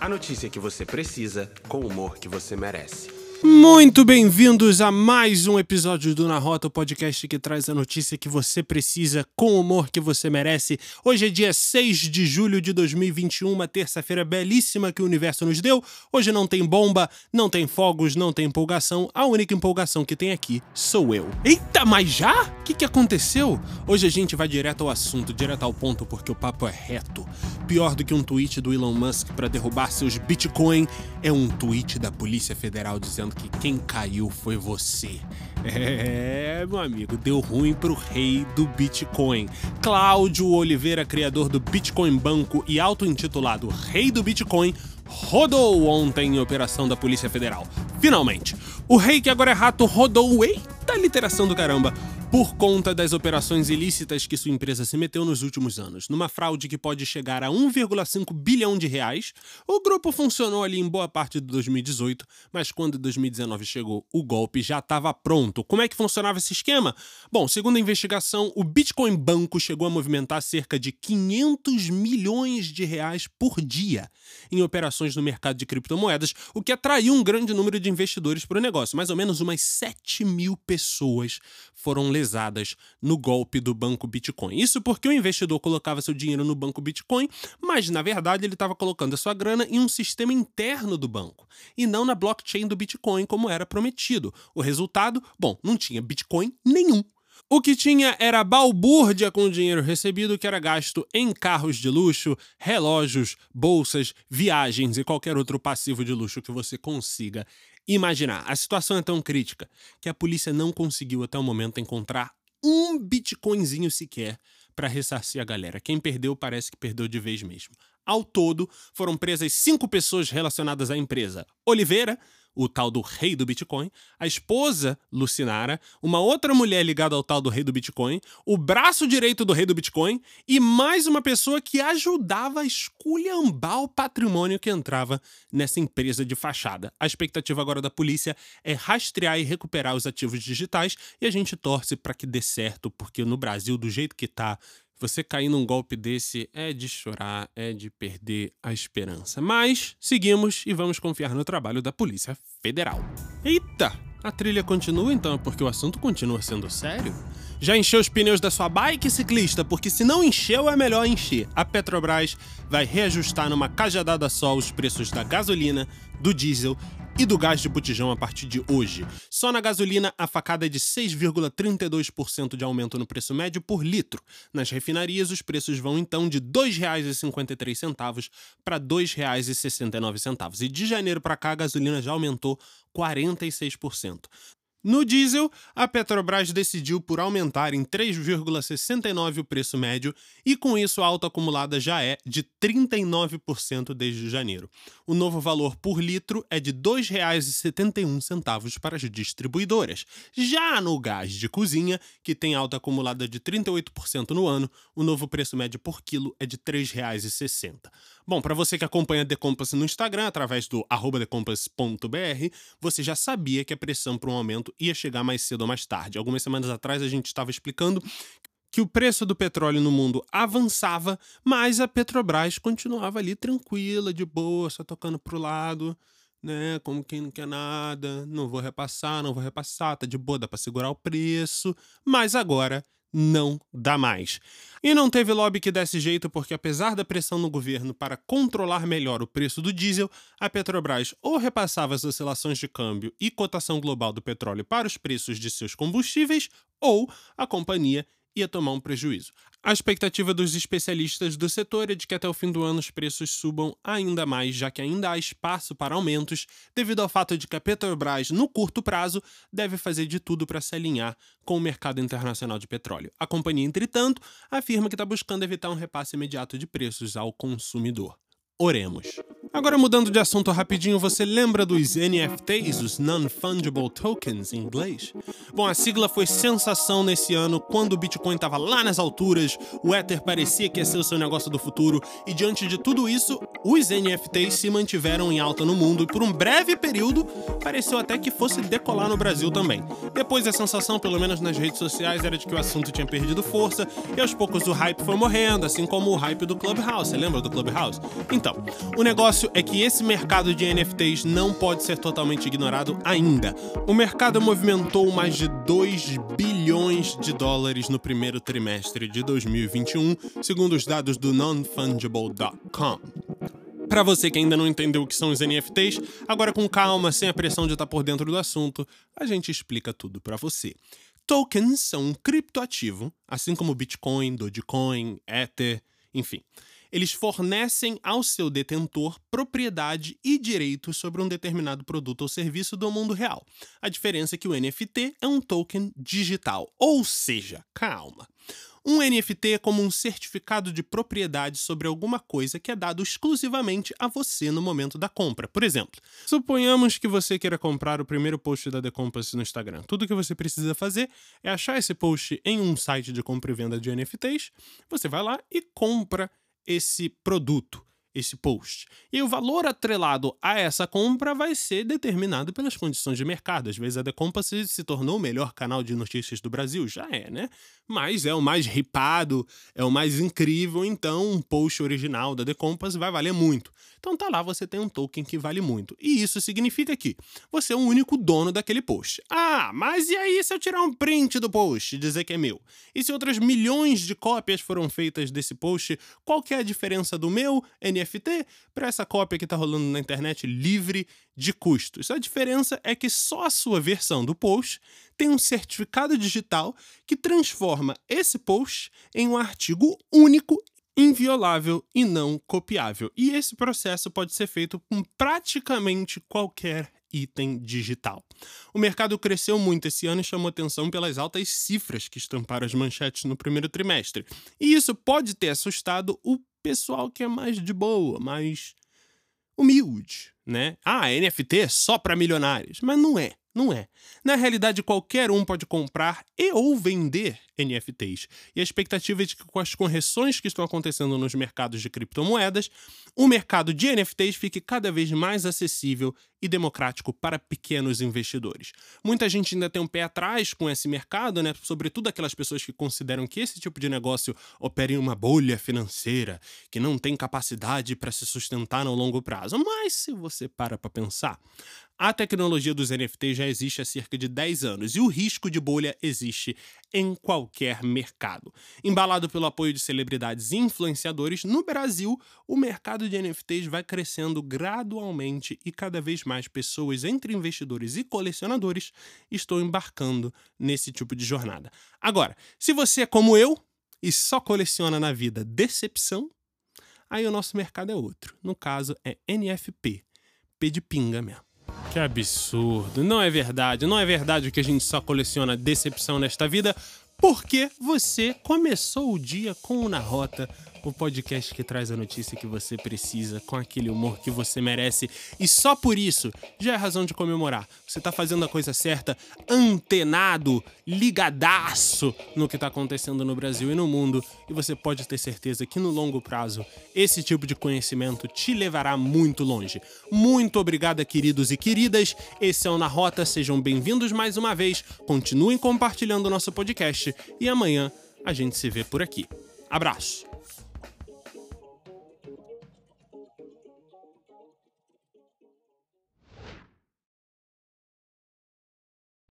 A notícia que você precisa, com o humor que você merece. Muito bem-vindos a mais um episódio do Na Rota, o podcast que traz a notícia que você precisa com o humor que você merece. Hoje é dia 6 de julho de 2021, uma terça-feira belíssima que o universo nos deu. Hoje não tem bomba, não tem fogos, não tem empolgação. A única empolgação que tem aqui sou eu. Eita, mas já? O que, que aconteceu? Hoje a gente vai direto ao assunto, direto ao ponto, porque o papo é reto. Pior do que um tweet do Elon Musk para derrubar seus Bitcoin é um tweet da Polícia Federal dizendo que quem caiu foi você. É, meu amigo, deu ruim pro rei do Bitcoin. Cláudio Oliveira, criador do Bitcoin Banco e auto-intitulado Rei do Bitcoin, rodou ontem em operação da Polícia Federal. Finalmente, o rei que agora é rato rodou, eita literação do caramba, por conta das operações ilícitas que sua empresa se meteu nos últimos anos. Numa fraude que pode chegar a 1,5 bilhão de reais, o grupo funcionou ali em boa parte de 2018, mas quando 2019 chegou, o golpe já estava pronto. Como é que funcionava esse esquema? Bom, segundo a investigação, o Bitcoin Banco chegou a movimentar cerca de 500 milhões de reais por dia em operações no mercado de criptomoedas, o que atraiu um grande número de investidores para o negócio. Mais ou menos umas 7 mil pessoas foram lesadas no golpe do banco Bitcoin. Isso porque o investidor colocava seu dinheiro no banco Bitcoin, mas na verdade ele estava colocando a sua grana em um sistema interno do banco e não na blockchain do Bitcoin como era prometido. O resultado, bom, não tinha Bitcoin nenhum. O que tinha era balbúrdia com o dinheiro recebido que era gasto em carros de luxo, relógios, bolsas, viagens e qualquer outro passivo de luxo que você consiga imaginar. A situação é tão crítica que a polícia não conseguiu até o momento encontrar um bitcoinzinho sequer para ressarcir a galera. Quem perdeu parece que perdeu de vez mesmo. Ao todo, foram presas cinco pessoas relacionadas à empresa: Oliveira, o tal do rei do Bitcoin, a esposa Lucinara, uma outra mulher ligada ao tal do rei do Bitcoin, o braço direito do rei do Bitcoin e mais uma pessoa que ajudava a esculhambar o patrimônio que entrava nessa empresa de fachada. A expectativa agora da polícia é rastrear e recuperar os ativos digitais e a gente torce para que dê certo, porque no Brasil, do jeito que tá, você cair num golpe desse é de chorar, é de perder a esperança. Mas seguimos e vamos confiar no trabalho da Polícia Federal. Eita! A trilha continua então, porque o assunto continua sendo sério? Já encheu os pneus da sua bike, ciclista? Porque se não encheu, é melhor encher. A Petrobras vai reajustar numa cajadada só os preços da gasolina, do diesel e do gás de botijão a partir de hoje. Só na gasolina, a facada é de 6,32% de aumento no preço médio por litro. Nas refinarias, os preços vão então de R$ 2,53 para R$ 2,69. E de janeiro para cá, a gasolina já aumentou 46%. No diesel, a Petrobras decidiu por aumentar em 3,69 o preço médio e com isso a alta acumulada já é de 39% desde janeiro. O novo valor por litro é de R$ 2,71 para as distribuidoras. Já no gás de cozinha, que tem alta acumulada de 38% no ano, o novo preço médio por quilo é de R$ 3,60. Bom, para você que acompanha The Compass no Instagram, através do thecompass.br, você já sabia que a pressão para um aumento ia chegar mais cedo ou mais tarde. Algumas semanas atrás a gente estava explicando que o preço do petróleo no mundo avançava, mas a Petrobras continuava ali tranquila, de boa, só tocando pro lado, né? Como quem não quer nada, não vou repassar, não vou repassar, tá de boa, dá para segurar o preço, mas agora não dá mais. E não teve lobby que desse jeito, porque apesar da pressão no governo para controlar melhor o preço do diesel, a Petrobras ou repassava as oscilações de câmbio e cotação global do petróleo para os preços de seus combustíveis, ou a companhia ia tomar um prejuízo. A expectativa dos especialistas do setor é de que até o fim do ano os preços subam ainda mais, já que ainda há espaço para aumentos, devido ao fato de que a Petrobras, no curto prazo, deve fazer de tudo para se alinhar com o mercado internacional de petróleo. A companhia, entretanto, afirma que está buscando evitar um repasse imediato de preços ao consumidor. Oremos. Agora mudando de assunto rapidinho, você lembra dos NFTs, os Non-Fungible Tokens em inglês? Bom, a sigla foi sensação nesse ano, quando o Bitcoin estava lá nas alturas, o Ether parecia que ia ser o seu negócio do futuro, e diante de tudo isso, os NFTs se mantiveram em alta no mundo e por um breve período pareceu até que fosse decolar no Brasil também. Depois a sensação, pelo menos nas redes sociais, era de que o assunto tinha perdido força e aos poucos o hype foi morrendo, assim como o hype do Clubhouse. Você lembra do Clubhouse? Então, o negócio negócio é que esse mercado de NFTs não pode ser totalmente ignorado ainda. O mercado movimentou mais de 2 bilhões de dólares no primeiro trimestre de 2021, segundo os dados do nonfungible.com. Para você que ainda não entendeu o que são os NFTs, agora com calma, sem a pressão de estar por dentro do assunto, a gente explica tudo para você. Tokens são um criptoativo, assim como Bitcoin, Dogecoin, Ether, enfim. Eles fornecem ao seu detentor propriedade e direitos sobre um determinado produto ou serviço do mundo real. A diferença é que o NFT é um token digital, ou seja, calma. Um NFT é como um certificado de propriedade sobre alguma coisa que é dado exclusivamente a você no momento da compra. Por exemplo, suponhamos que você queira comprar o primeiro post da The Compass no Instagram. Tudo que você precisa fazer é achar esse post em um site de compra e venda de NFTs, você vai lá e compra esse produto esse post. E o valor atrelado a essa compra vai ser determinado pelas condições de mercado. Às vezes a The Compass se tornou o melhor canal de notícias do Brasil, já é, né? Mas é o mais ripado, é o mais incrível, então um post original da The Compass vai valer muito. Então tá lá, você tem um token que vale muito. E isso significa que você é o único dono daquele post. Ah, mas e aí se eu tirar um print do post e dizer que é meu? E se outras milhões de cópias foram feitas desse post, qual que é a diferença do meu para essa cópia que está rolando na internet livre de custos? A diferença é que só a sua versão do post tem um certificado digital que transforma esse post em um artigo único inviolável e não copiável. E esse processo pode ser feito com praticamente qualquer item digital. O mercado cresceu muito esse ano e chamou atenção pelas altas cifras que estamparam as manchetes no primeiro trimestre. E isso pode ter assustado o pessoal que é mais de boa, mais humilde, né? Ah, NFT só para milionários, mas não é. Não é. Na realidade, qualquer um pode comprar e ou vender NFTs. E a expectativa é de que com as correções que estão acontecendo nos mercados de criptomoedas, o mercado de NFTs fique cada vez mais acessível e democrático para pequenos investidores. Muita gente ainda tem um pé atrás com esse mercado, né? Sobretudo aquelas pessoas que consideram que esse tipo de negócio opera em uma bolha financeira, que não tem capacidade para se sustentar no longo prazo. Mas se você para para pensar, a tecnologia dos NFTs já existe há cerca de 10 anos e o risco de bolha existe em qualquer mercado. Embalado pelo apoio de celebridades e influenciadores, no Brasil, o mercado de NFTs vai crescendo gradualmente e cada vez mais pessoas, entre investidores e colecionadores, estão embarcando nesse tipo de jornada. Agora, se você é como eu e só coleciona na vida decepção, aí o nosso mercado é outro. No caso, é NFP, De pinga mesmo. Que absurdo. Não é verdade. Não é verdade que a gente só coleciona decepção nesta vida, porque você começou o dia com o Na Rota o podcast que traz a notícia que você precisa, com aquele humor que você merece. E só por isso já é razão de comemorar. Você tá fazendo a coisa certa, antenado, ligadaço no que tá acontecendo no Brasil e no mundo. E você pode ter certeza que no longo prazo, esse tipo de conhecimento te levará muito longe. Muito obrigada, queridos e queridas. Esse é o Na Rota, sejam bem-vindos mais uma vez. Continuem compartilhando o nosso podcast e amanhã a gente se vê por aqui. Abraço!